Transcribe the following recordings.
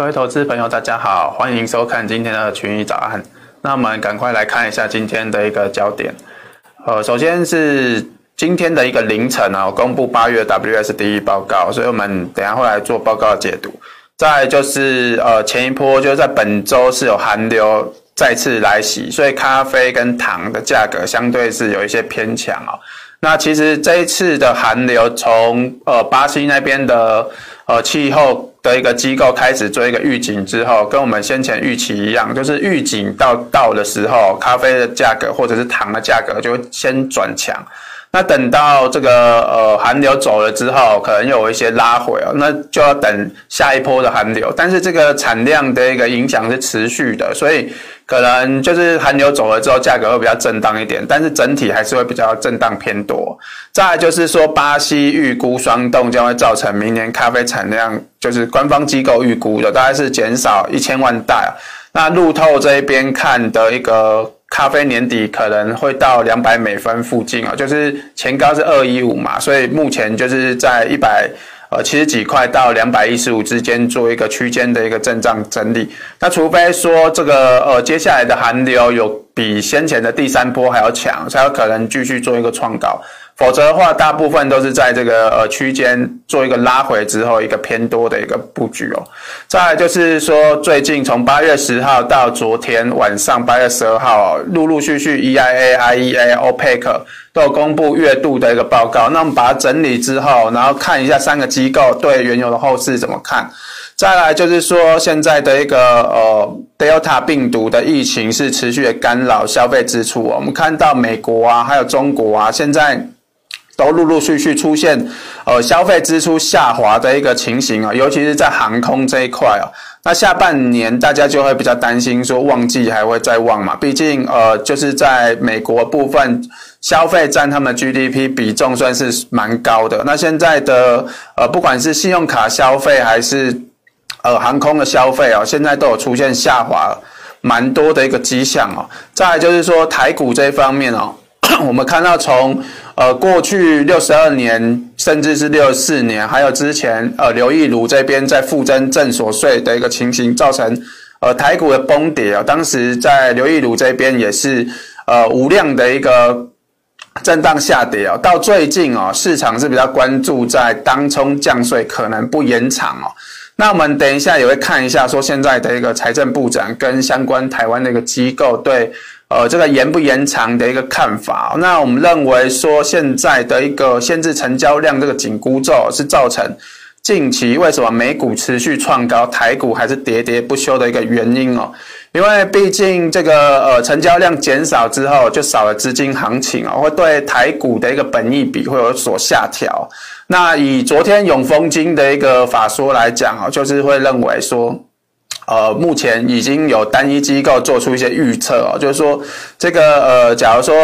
各位投资朋友，大家好，欢迎收看今天的群益早安。那我们赶快来看一下今天的一个焦点。呃，首先是今天的一个凌晨啊，公布八月 WSDE 报告，所以我们等下会来做报告的解读。再就是呃，前一波就是在本周是有寒流再次来袭，所以咖啡跟糖的价格相对是有一些偏强啊。那其实这一次的寒流从呃巴西那边的呃气候。的一个机构开始做一个预警之后，跟我们先前预期一样，就是预警到到的时候，咖啡的价格或者是糖的价格就会先转强。那等到这个呃寒流走了之后，可能有一些拉回哦，那就要等下一波的寒流。但是这个产量的一个影响是持续的，所以可能就是寒流走了之后，价格会比较震荡一点，但是整体还是会比较震荡偏多。再来就是说，巴西预估霜冻将会造成明年咖啡产量，就是官方机构预估的大概是减少一千万袋。那路透这一边看的一个。咖啡年底可能会到两百美分附近啊，就是前高是二一五嘛，所以目前就是在一百呃七十几块到两百一十五之间做一个区间的一个震荡整理。那除非说这个呃接下来的寒流有比先前的第三波还要强，才有可能继续做一个创高。否则的话，大部分都是在这个呃区间做一个拉回之后，一个偏多的一个布局哦。再来就是说，最近从八月十号到昨天晚上八月十二号，陆陆续续 EIA、IEA、OPEC 都有公布月度的一个报告。那我们把它整理之后，然后看一下三个机构对原油的后市怎么看。再来就是说，现在的一个呃 Delta 病毒的疫情是持续的干扰消费支出。我们看到美国啊，还有中国啊，现在。都陆陆续续出现，呃，消费支出下滑的一个情形啊，尤其是在航空这一块啊。那下半年大家就会比较担心，说旺季还会再旺嘛？毕竟，呃，就是在美国部分消费占他们 GDP 比重算是蛮高的。那现在的呃，不管是信用卡消费还是呃航空的消费啊，现在都有出现下滑蛮多的一个迹象哦。再来就是说台股这一方面哦，我们看到从呃，过去六十二年，甚至是六十四年，还有之前，呃，刘义儒这边在负增正所税的一个情形，造成呃台股的崩跌啊。当时在刘义儒这边也是呃无量的一个震荡下跌啊。到最近啊，市场是比较关注在当冲降税可能不延长哦。那我们等一下也会看一下，说现在的一个财政部长跟相关台湾的一个机构对。呃，这个延不延长的一个看法，那我们认为说现在的一个限制成交量这个紧箍咒是造成近期为什么美股持续创高，台股还是喋喋不休的一个原因哦。因为毕竟这个呃成交量减少之后，就少了资金行情哦，会对台股的一个本益比会有所下调。那以昨天永丰金的一个法说来讲哦，就是会认为说。呃，目前已经有单一机构做出一些预测哦，就是说这个呃，假如说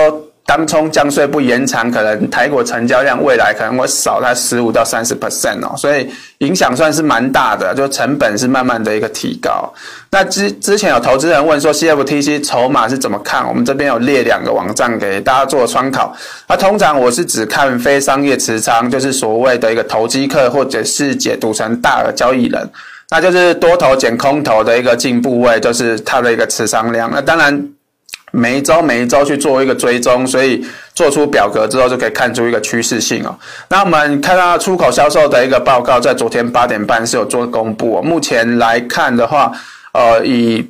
当冲降税不延长，可能台股成交量未来可能会少它十五到三十 percent 哦，所以影响算是蛮大的，就成本是慢慢的一个提高。那之之前有投资人问说，CFTC 筹码是怎么看？我们这边有列两个网站给大家做参考。那通常我是只看非商业持仓，就是所谓的一个投机客，或者是解读成大额交易人。那就是多头减空头的一个进部位，就是它的一个持仓量。那当然，每一周每一周去做一个追踪，所以做出表格之后就可以看出一个趋势性哦。那我们看到出口销售的一个报告，在昨天八点半是有做公布。目前来看的话，呃，以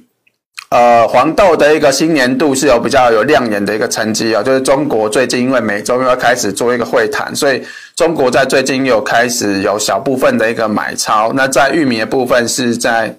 呃，黄豆的一个新年度是有比较有亮眼的一个成绩啊，就是中国最近因为美中又要开始做一个会谈，所以中国在最近又开始有小部分的一个买超。那在玉米的部分是在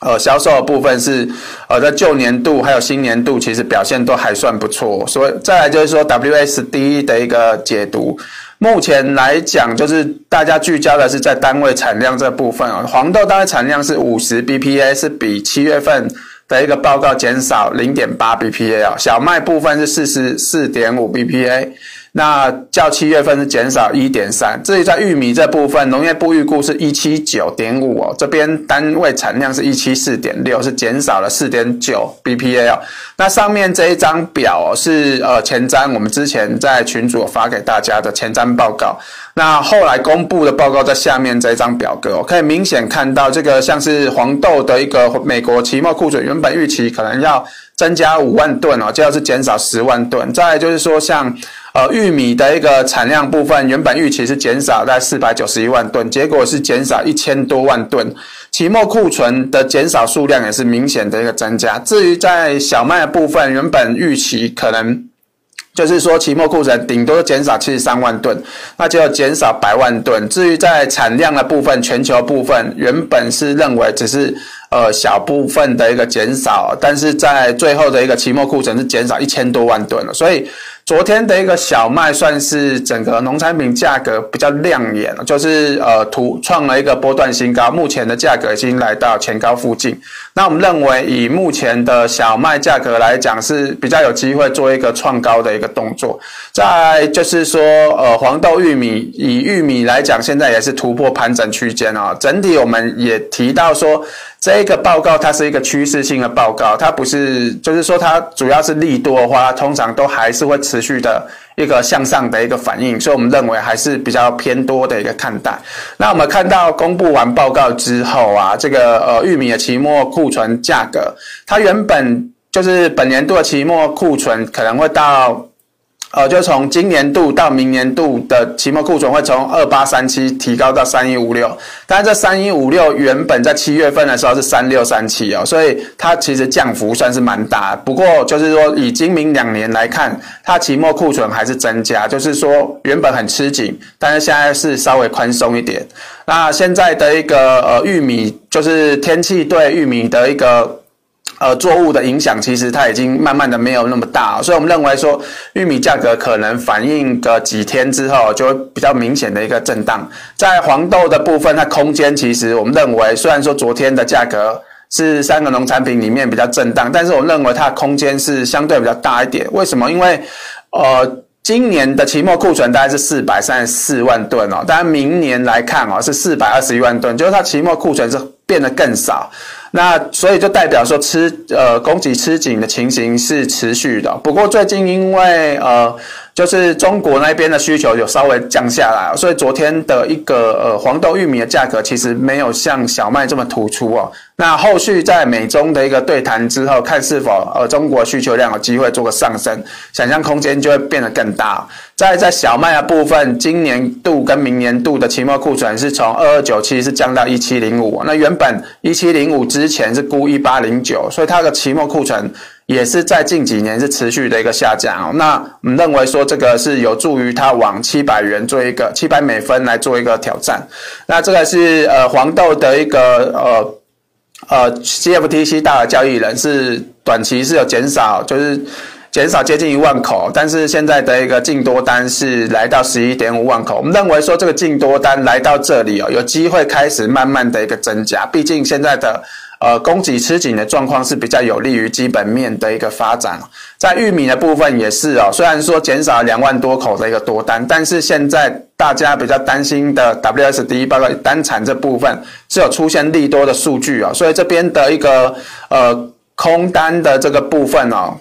呃销售的部分是呃在旧年度还有新年度其实表现都还算不错。所以再来就是说 WSD 的一个解读，目前来讲就是大家聚焦的是在单位产量这部分啊，黄豆单位产量是五十 BPA，是比七月份。的一个报告减少零点八 BPA 啊，小麦部分是四十四点五 BPA，那较七月份是减少一点三。至于在玉米这部分，农业部预估是一七九点五哦，这边单位产量是一七四点六，是减少了四点九 bpa 哦。那上面这一张表哦，是呃前瞻，我们之前在群组发给大家的前瞻报告。那后来公布的报告在下面这一张表格，可以明显看到这个像是黄豆的一个美国期末库存，原本预期可能要增加五万吨哦，就要是减少十万吨。再来就是说像呃玉米的一个产量部分，原本预期是减少在四百九十一万吨，结果是减少一千多万吨。期末库存的减少数量也是明显的一个增加。至于在小麦部分，原本预期可能。就是说，期末库存顶多减少七十三万吨，那就要减少百万吨。至于在产量的部分，全球部分原本是认为只是呃小部分的一个减少，但是在最后的一个期末库存是减少一千多万吨了，所以。昨天的一个小麦算是整个农产品价格比较亮眼，就是呃突创了一个波段新高，目前的价格已经来到前高附近。那我们认为以目前的小麦价格来讲是比较有机会做一个创高的一个动作。再就是说呃黄豆、玉米，以玉米来讲，现在也是突破盘整区间啊。整体我们也提到说。这一个报告它是一个趋势性的报告，它不是，就是说它主要是利多的话，通常都还是会持续的一个向上的一个反应，所以我们认为还是比较偏多的一个看待。那我们看到公布完报告之后啊，这个呃玉米的期末库存价格，它原本就是本年度的期末库存可能会到。呃，就从今年度到明年度的期末库存会从二八三七提高到三一五六，但是这三一五六原本在七月份的时候是三六三七哦，所以它其实降幅算是蛮大。不过就是说以今明两年来看，它期末库存还是增加，就是说原本很吃紧，但是现在是稍微宽松一点。那现在的一个呃玉米，就是天气对玉米的一个。呃，作物的影响其实它已经慢慢的没有那么大，所以我们认为说玉米价格可能反映个几天之后就会比较明显的一个震荡。在黄豆的部分，它空间其实我们认为，虽然说昨天的价格是三个农产品里面比较震荡，但是我认为它空间是相对比较大一点。为什么？因为呃，今年的期末库存大概是四百三十四万吨哦，但明年来看哦是四百二十一万吨，就是它期末库存是变得更少。那所以就代表说吃呃供给吃紧的情形是持续的，不过最近因为呃就是中国那边的需求有稍微降下来，所以昨天的一个呃黄豆、玉米的价格其实没有像小麦这么突出哦。那后续在美中的一个对谈之后，看是否呃中国需求量有机会做个上升，想象空间就会变得更大。在在小麦的部分，今年度跟明年度的期末库存是从二二九七是降到一七零五，那原本一七零五之前是估一八零九，所以它的期末库存也是在近几年是持续的一个下降哦。那我们认为说这个是有助于它往七百元做一个七百美分来做一个挑战。那这个是呃黄豆的一个呃。呃，CFTC 大额交易人是短期是有减少，就是减少接近一万口，但是现在的一个净多单是来到十一点五万口。我们认为说这个净多单来到这里哦，有机会开始慢慢的一个增加，毕竟现在的。呃，供给吃紧的状况是比较有利于基本面的一个发展。在玉米的部分也是哦，虽然说减少了两万多口的一个多单，但是现在大家比较担心的 WSD 包括单产这部分是有出现利多的数据哦，所以这边的一个呃空单的这个部分哦。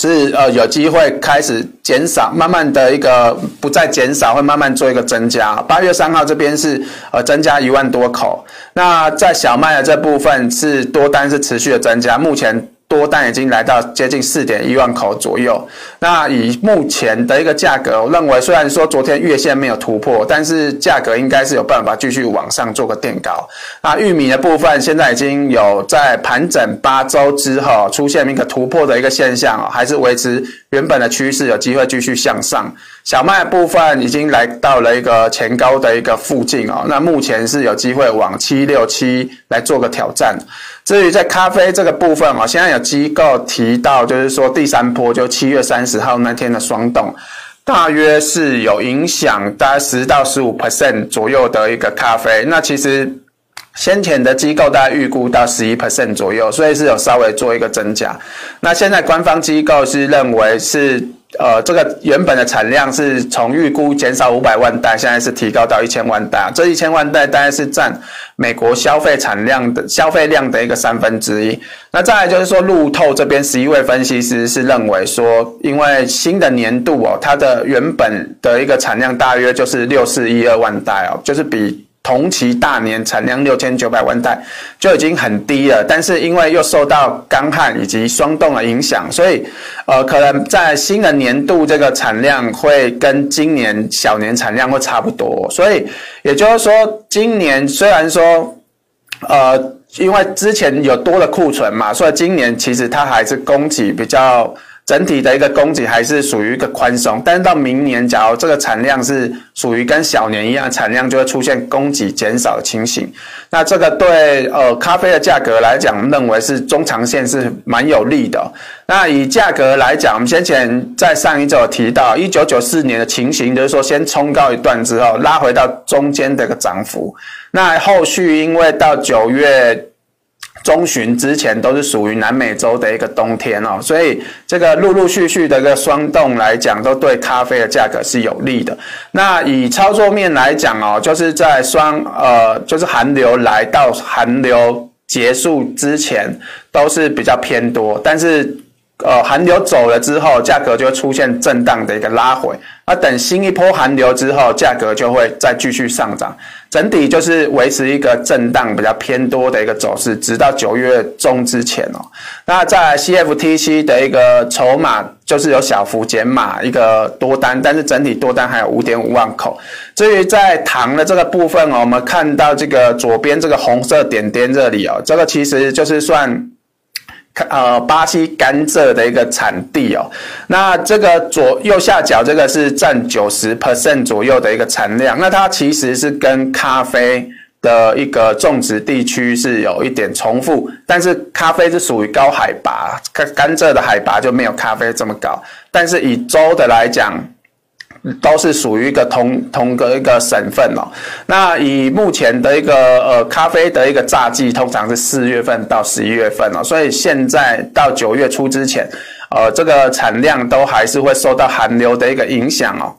是呃有机会开始减少，慢慢的一个不再减少，会慢慢做一个增加。八月三号这边是呃增加一万多口，那在小麦的这部分是多单是持续的增加，目前。多单已经来到接近四点一万口左右。那以目前的一个价格，我认为虽然说昨天月线没有突破，但是价格应该是有办法继续往上做个垫高。那玉米的部分现在已经有在盘整八周之后出现一个突破的一个现象哦，还是维持原本的趋势，有机会继续向上。小麦部分已经来到了一个前高的一个附近哦，那目前是有机会往七六七来做个挑战。至于在咖啡这个部分啊，现在有机构提到，就是说第三波就七月三十号那天的霜冻，大约是有影响，大概十到十五 percent 左右的一个咖啡。那其实先前的机构大概预估到十一 percent 左右，所以是有稍微做一个增加。那现在官方机构是认为是呃，这个原本的产量是从预估减少五百万袋，现在是提高到一千万袋。这一千万袋大概是占美国消费产量的消费量的一个三分之一。那再来就是说，路透这边十一位分析师是认为说，因为新的年度哦，它的原本的一个产量大约就是六四一二万袋哦，就是比。同期大年产量六千九百万袋就已经很低了，但是因为又受到干旱以及霜冻的影响，所以呃，可能在新的年度这个产量会跟今年小年产量会差不多。所以也就是说，今年虽然说呃，因为之前有多的库存嘛，所以今年其实它还是供给比较。整体的一个供给还是属于一个宽松，但是到明年，假如这个产量是属于跟小年一样，产量就会出现供给减少的情形。那这个对呃咖啡的价格来讲，认为是中长线是蛮有利的。那以价格来讲，我们先前在上一周有提到，一九九四年的情形，就是说先冲高一段之后，拉回到中间的一个涨幅。那后续因为到九月。中旬之前都是属于南美洲的一个冬天哦，所以这个陆陆续续的一个霜冻来讲，都对咖啡的价格是有利的。那以操作面来讲哦，就是在霜呃，就是寒流来到寒流结束之前，都是比较偏多，但是。呃，寒流走了之后，价格就会出现震荡的一个拉回。而等新一波寒流之后，价格就会再继续上涨。整体就是维持一个震荡比较偏多的一个走势，直到九月中之前哦。那在 CFTC 的一个筹码就是有小幅减码一个多单，但是整体多单还有五点五万口。至于在糖的这个部分哦，我们看到这个左边这个红色点点这里哦，这个其实就是算。呃，巴西甘蔗的一个产地哦，那这个左右下角这个是占九十 percent 左右的一个产量，那它其实是跟咖啡的一个种植地区是有一点重复，但是咖啡是属于高海拔，甘甘蔗的海拔就没有咖啡这么高，但是以州的来讲。都是属于一个同同个一个省份哦。那以目前的一个呃咖啡的一个榨季，通常是四月份到十一月份哦。所以现在到九月初之前，呃，这个产量都还是会受到寒流的一个影响哦。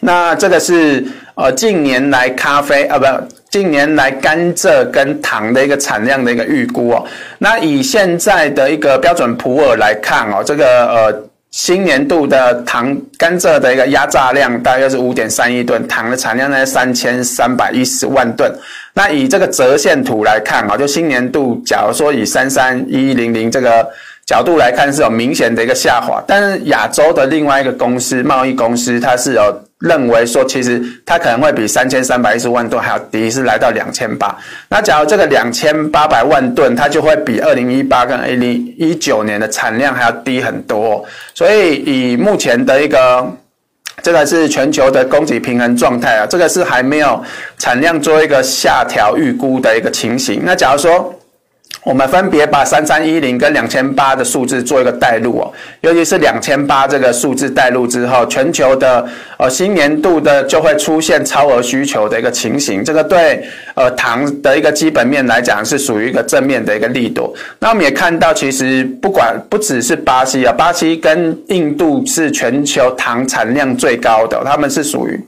那这个是呃近年来咖啡啊，不，近年来甘蔗跟糖的一个产量的一个预估哦。那以现在的一个标准普尔来看哦，这个呃。新年度的糖甘蔗的一个压榨量大约是五点三亿吨，糖的产量呢三千三百一十万吨。那以这个折线图来看啊，就新年度，假如说以三三一零零这个角度来看，是有明显的一个下滑。但是亚洲的另外一个公司贸易公司，它是有。认为说，其实它可能会比三千三百一十万吨还要低，是来到两千八。那假如这个两千八百万吨，它就会比二零一八跟二零一九年的产量还要低很多。所以以目前的一个，这个是全球的供给平衡状态啊，这个是还没有产量做一个下调预估的一个情形。那假如说，我们分别把三三一零跟两千八的数字做一个带入哦，尤其是两千八这个数字带入之后，全球的呃新年度的就会出现超额需求的一个情形，这个对呃糖的一个基本面来讲是属于一个正面的一个力度。那我们也看到，其实不管不只是巴西啊，巴西跟印度是全球糖产量最高的，他们是属于。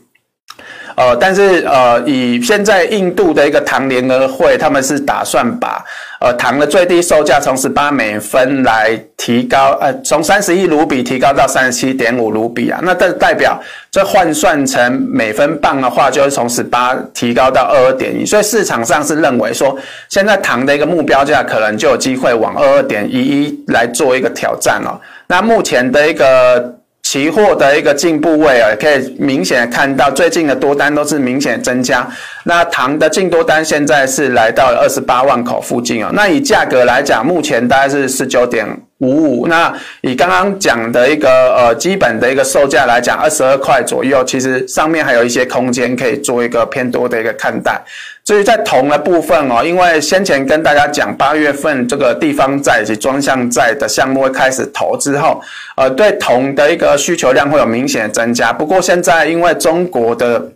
呃，但是呃，以现在印度的一个糖联合会，他们是打算把呃糖的最低售价从十八美分来提高，呃，从三十一卢比提高到三十七点五卢比啊。那这代表这换算成美分磅的话，就是从十八提高到二二点一。所以市场上是认为说，现在糖的一个目标价可能就有机会往二二点一一来做一个挑战哦。那目前的一个。期货的一个进步位啊，可以明显看到最近的多单都是明显增加。那糖的净多单现在是来到了二十八万口附近哦。那以价格来讲，目前大概是十九点五五。那以刚刚讲的一个呃基本的一个售价来讲，二十二块左右，其实上面还有一些空间可以做一个偏多的一个看待。至于在铜的部分哦，因为先前跟大家讲，八月份这个地方债以及专项债的项目会开始投之后，呃，对铜的一个需求量会有明显的增加。不过现在因为中国的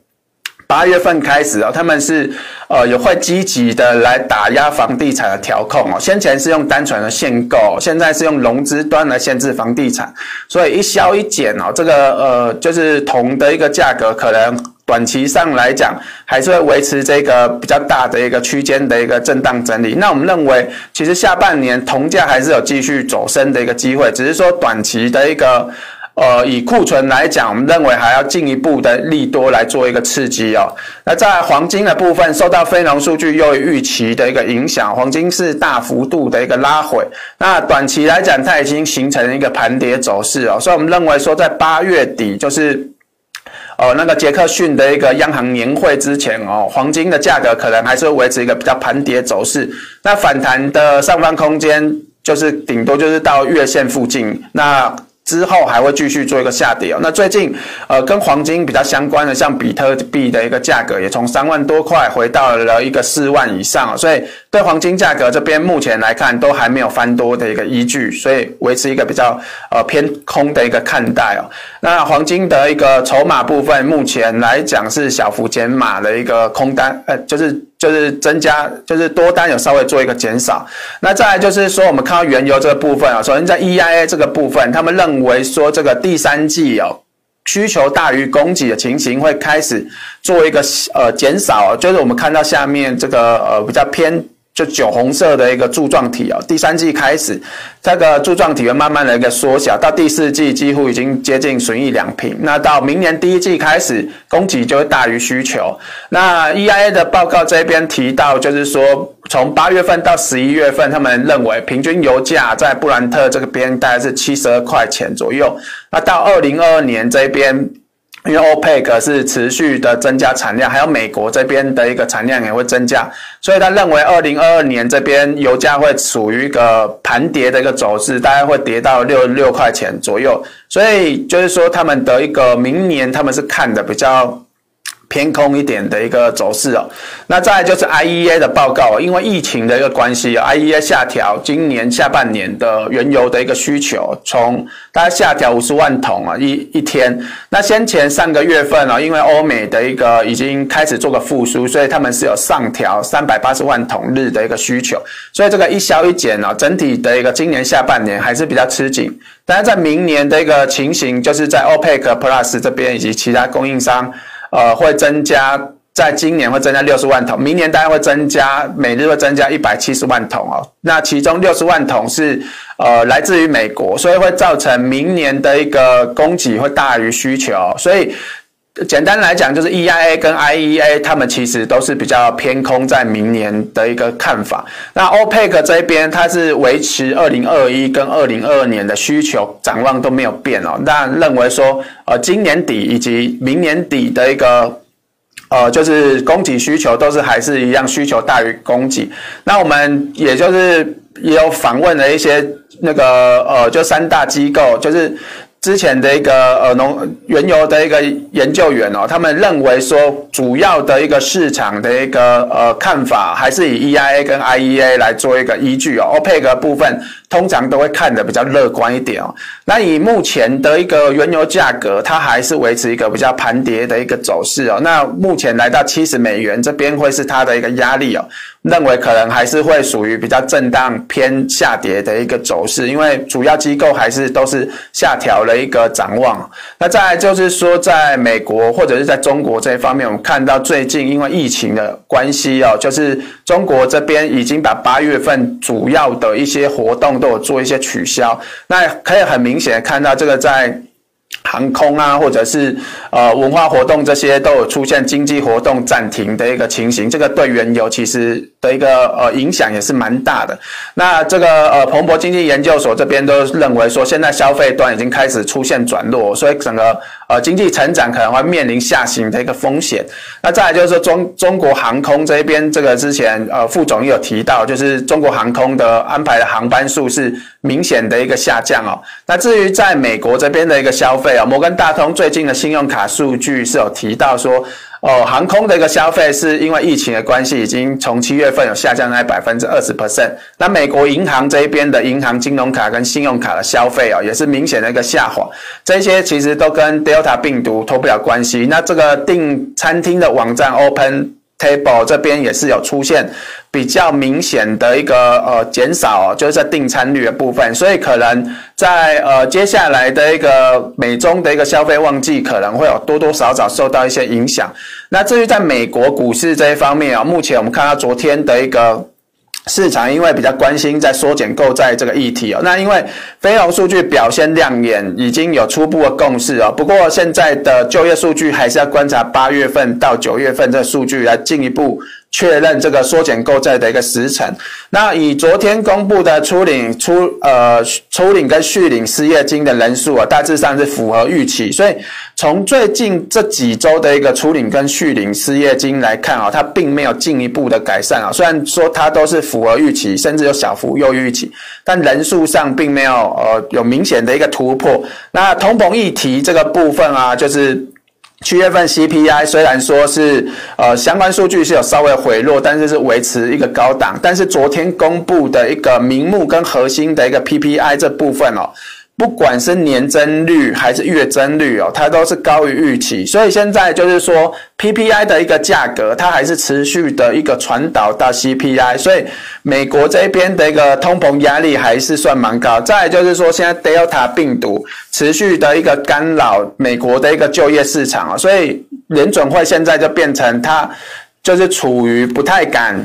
八月份开始哦，他们是呃也会积极的来打压房地产的调控哦。先前是用单纯的限购，现在是用融资端来限制房地产，所以一消一减哦，这个呃就是铜的一个价格可能短期上来讲还是会维持这个比较大的一个区间的一个震荡整理。那我们认为，其实下半年铜价还是有继续走升的一个机会，只是说短期的一个。呃，以库存来讲，我们认为还要进一步的利多来做一个刺激哦。那在黄金的部分，受到非农数据优于预期的一个影响，黄金是大幅度的一个拉回。那短期来讲，它已经形成一个盘跌走势哦。所以我们认为说，在八月底，就是呃那个杰克逊的一个央行年会之前哦，黄金的价格可能还是会维持一个比较盘跌走势。那反弹的上方空间，就是顶多就是到月线附近。那之后还会继续做一个下跌哦。那最近，呃，跟黄金比较相关的，像比特币的一个价格也从三万多块回到了一个四万以上，所以对黄金价格这边目前来看都还没有翻多的一个依据，所以维持一个比较呃偏空的一个看待哦。那黄金的一个筹码部分，目前来讲是小幅减码的一个空单，呃，就是。就是增加，就是多单有稍微做一个减少。那再来就是说，我们看到原油这个部分啊，首先在 EIA 这个部分，他们认为说这个第三季哦，需求大于供给的情形会开始做一个呃减少，就是我们看到下面这个呃比较偏。就酒红色的一个柱状体哦，第三季开始，这个柱状体会慢慢的一个缩小，到第四季几乎已经接近损益两平。那到明年第一季开始，供给就会大于需求。那 EIA 的报告这边提到，就是说从八月份到十一月份，他们认为平均油价在布兰特这个边大概是七十二块钱左右。那到二零二二年这边。因为 OPEC 是持续的增加产量，还有美国这边的一个产量也会增加，所以他认为二零二二年这边油价会处于一个盘跌的一个走势，大概会跌到六六块钱左右。所以就是说，他们的一个明年他们是看的比较。偏空一点的一个走势哦，那再就是 IEA 的报告哦，因为疫情的一个关系，IEA 下调今年下半年的原油的一个需求，从大概下调五十万桶啊一一天。那先前上个月份啊，因为欧美的一个已经开始做个复苏，所以他们是有上调三百八十万桶日的一个需求。所以这个一消一减啊，整体的一个今年下半年还是比较吃紧。但是在明年的一个情形，就是在 OPEC Plus 这边以及其他供应商。呃，会增加，在今年会增加六十万桶，明年大概会增加，每日会增加一百七十万桶哦。那其中六十万桶是呃来自于美国，所以会造成明年的一个供给会大于需求。所以简单来讲，就是 EIA 跟 IEA 他们其实都是比较偏空在明年的一个看法。那 OPEC 这边它是维持二零二一跟二零二二年的需求展望都没有变哦，但认为说。呃，今年底以及明年底的一个，呃，就是供给需求都是还是一样，需求大于供给。那我们也就是也有访问了一些那个呃，就三大机构，就是。之前的一个呃农原油的一个研究员哦，他们认为说主要的一个市场的一个呃看法还是以 EIA 跟 IEA 来做一个依据哦，OPEC 部分通常都会看得比较乐观一点哦。那以目前的一个原油价格，它还是维持一个比较盘跌的一个走势哦。那目前来到七十美元这边会是它的一个压力哦。认为可能还是会属于比较震荡偏下跌的一个走势，因为主要机构还是都是下调了一个展望。那再就是说，在美国或者是在中国这一方面，我们看到最近因为疫情的关系哦，就是中国这边已经把八月份主要的一些活动都有做一些取消。那可以很明显看到这个在。航空啊，或者是呃文化活动这些都有出现经济活动暂停的一个情形，这个对原油其实的一个呃影响也是蛮大的。那这个呃彭博经济研究所这边都认为说，现在消费端已经开始出现转弱，所以整个呃经济成长可能会面临下行的一个风险。那再来就是说中中国航空这边，这个之前呃副总也有提到，就是中国航空的安排的航班数是明显的一个下降哦。那至于在美国这边的一个消费啊。摩根大通最近的信用卡数据是有提到说，哦，航空的一个消费是因为疫情的关系，已经从七月份有下降在百分之二十 percent。那美国银行这一边的银行金融卡跟信用卡的消费哦，也是明显的一个下滑。这些其实都跟 Delta 病毒脱不了关系。那这个订餐厅的网站 Open Table 这边也是有出现比较明显的一个呃减少，就是在订餐率的部分，所以可能在呃接下来的一个美中的一个消费旺季，可能会有多多少少受到一些影响。那至于在美国股市这一方面啊，目前我们看到昨天的一个。市场因为比较关心在缩减购债这个议题哦，那因为非农数据表现亮眼，已经有初步的共识哦。不过现在的就业数据还是要观察八月份到九月份这数据来进一步。确认这个缩减购债的一个时程。那以昨天公布的初领初呃初领跟续领失业金的人数啊，大致上是符合预期。所以从最近这几周的一个初领跟续领失业金来看啊，它并没有进一步的改善啊。虽然说它都是符合预期，甚至有小幅优于预期，但人数上并没有呃有明显的一个突破。那通膨议题这个部分啊，就是。七月份 CPI 虽然说是呃相关数据是有稍微回落，但是是维持一个高档。但是昨天公布的一个名目跟核心的一个 PPI 这部分哦。不管是年增率还是月增率哦，它都是高于预期，所以现在就是说 PPI 的一个价格，它还是持续的一个传导到 CPI，所以美国这边的一个通膨压力还是算蛮高。再就是说，现在 Delta 病毒持续的一个干扰美国的一个就业市场啊，所以联准会现在就变成它就是处于不太敢。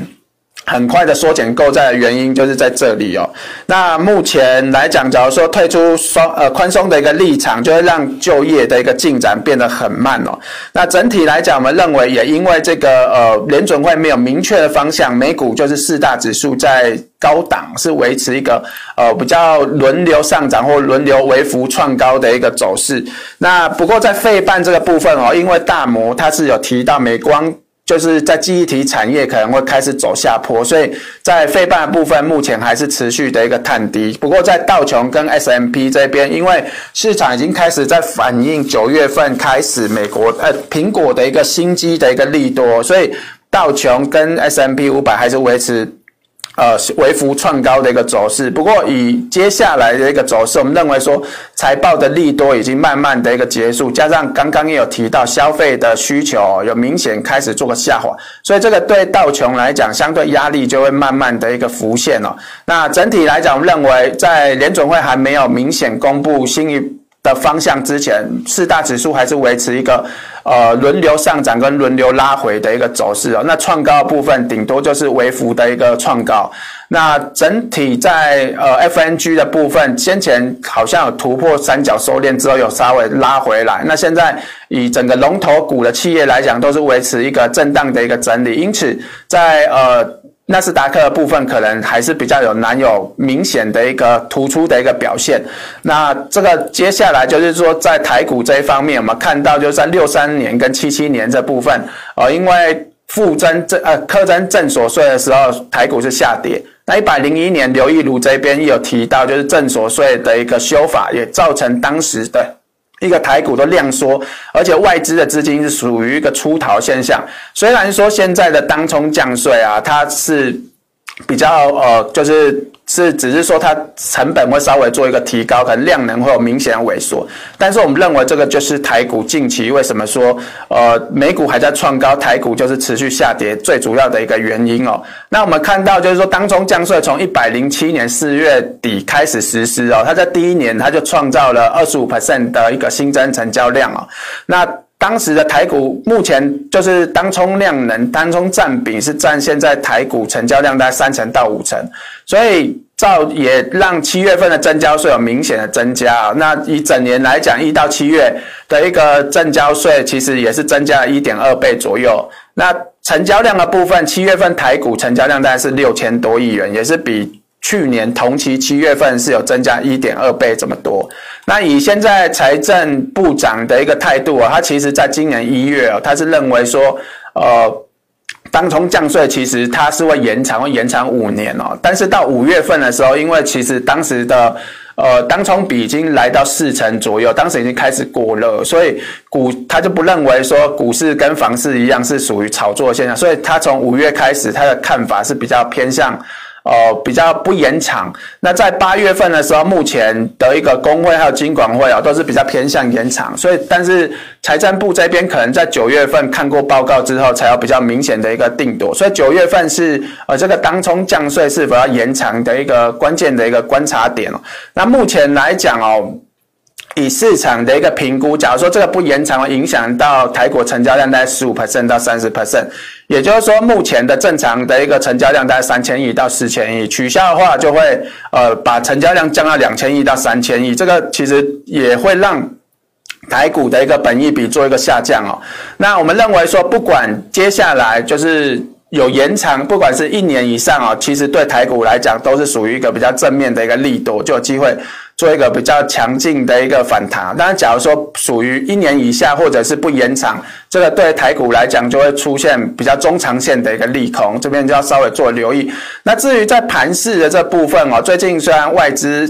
很快的缩减购债的原因就是在这里哦。那目前来讲，假如说退出双呃宽松的一个立场，就会让就业的一个进展变得很慢哦。那整体来讲，我们认为也因为这个呃联准会没有明确的方向，美股就是四大指数在高档是维持一个呃比较轮流上涨或轮流微幅创高的一个走势。那不过在费半这个部分哦，因为大摩它是有提到美光。就是在记忆体产业可能会开始走下坡，所以在费半部分目前还是持续的一个探底。不过在道琼跟 S M P 这边，因为市场已经开始在反映九月份开始美国呃苹果的一个新机的一个利多，所以道琼跟 S M P 五百还是维持。呃，微幅创高的一个走势。不过，以接下来的一个走势，我们认为说财报的利多已经慢慢的一个结束，加上刚刚也有提到消费的需求有明显开始做个下滑，所以这个对道琼来讲，相对压力就会慢慢的一个浮现了。那整体来讲，我们认为在联准会还没有明显公布新一方向之前，四大指数还是维持一个。呃，轮流上涨跟轮流拉回的一个走势哦。那创高的部分顶多就是微幅的一个创高。那整体在呃 FNG 的部分，先前好像有突破三角收敛之后，有稍微拉回来。那现在以整个龙头股的企业来讲，都是维持一个震荡的一个整理。因此在呃。纳斯达克的部分可能还是比较有难有明显的一个突出的一个表现。那这个接下来就是说，在台股这一方面，我们看到就是在六三年跟七七年这部分，呃，因为负征正呃课征正所税的时候，台股是下跌。那一百零一年刘义儒这边有提到，就是正所税的一个修法，也造成当时的。一个台股都量缩，而且外资的资金是属于一个出逃现象。虽然说现在的当冲降税啊，它是比较呃，就是。是，只是说它成本会稍微做一个提高，可能量能会有明显的萎缩。但是我们认为这个就是台股近期为什么说，呃，美股还在创高，台股就是持续下跌最主要的一个原因哦。那我们看到就是说，当中降税从一百零七年四月底开始实施哦，它在第一年它就创造了二十五 percent 的一个新增成交量哦。那当时的台股目前就是当冲量能、当冲占比是占现在台股成交量大概三成到五成，所以照也让七月份的增交税有明显的增加。那以整年来讲，一到七月的一个增交税其实也是增加了一点二倍左右。那成交量的部分，七月份台股成交量大概是六千多亿元，也是比。去年同期七月份是有增加一点二倍这么多。那以现在财政部长的一个态度啊，他其实在今年一月啊，他是认为说，呃，当冲降税其实他是会延长，会延长五年哦。但是到五月份的时候，因为其实当时的呃当冲比已经来到四成左右，当时已经开始过热，所以股他就不认为说股市跟房市一样是属于炒作现象，所以他从五月开始他的看法是比较偏向。哦，比较不延长。那在八月份的时候，目前的一个工会还有金管会啊，都是比较偏向延长。所以，但是财政部这边可能在九月份看过报告之后，才有比较明显的一个定夺。所以九月份是呃这个当冲降税是否要延长的一个关键的一个观察点哦。那目前来讲哦。以市场的一个评估，假如说这个不延长，影响到台股成交量大概十五 percent 到三十 percent，也就是说目前的正常的一个成交量大概三千亿到四千亿，取消的话就会呃把成交量降到两千亿到三千亿，这个其实也会让台股的一个本益比做一个下降哦。那我们认为说，不管接下来就是。有延长，不管是一年以上啊，其实对台股来讲都是属于一个比较正面的一个力度，就有机会做一个比较强劲的一个反弹。当然，假如说属于一年以下或者是不延长，这个对台股来讲就会出现比较中长线的一个利空，这边就要稍微做留意。那至于在盘势的这部分哦，最近虽然外资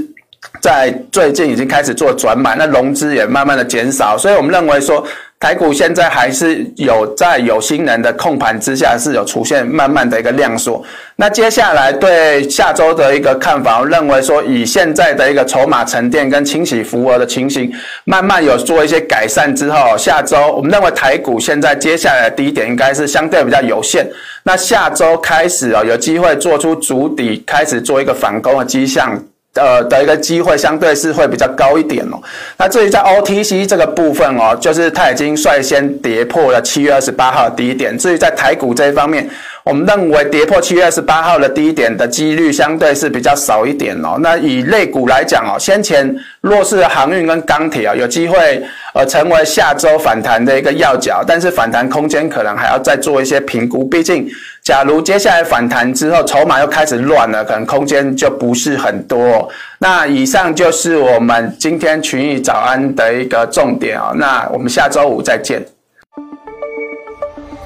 在最近已经开始做转买，那融资也慢慢的减少，所以我们认为说。台股现在还是有在有心人的控盘之下，是有出现慢慢的一个量缩。那接下来对下周的一个看法，我认为说以现在的一个筹码沉淀跟清洗浮额的情形，慢慢有做一些改善之后，下周我们认为台股现在接下来的低点应该是相对比较有限。那下周开始哦，有机会做出筑底，开始做一个反攻的迹象。呃的一个机会相对是会比较高一点哦。那至于在 OTC 这个部分哦，就是它已经率先跌破了七月二十八号低点。至于在台股这一方面，我们认为跌破七月二十八号的低点的几率相对是比较少一点哦。那以类股来讲哦，先前弱势的航运跟钢铁啊，有机会呃成为下周反弹的一个要角，但是反弹空间可能还要再做一些评估，毕竟。假如接下来反弹之后，筹码又开始乱了，可能空间就不是很多。那以上就是我们今天群益早安的一个重点啊。那我们下周五再见。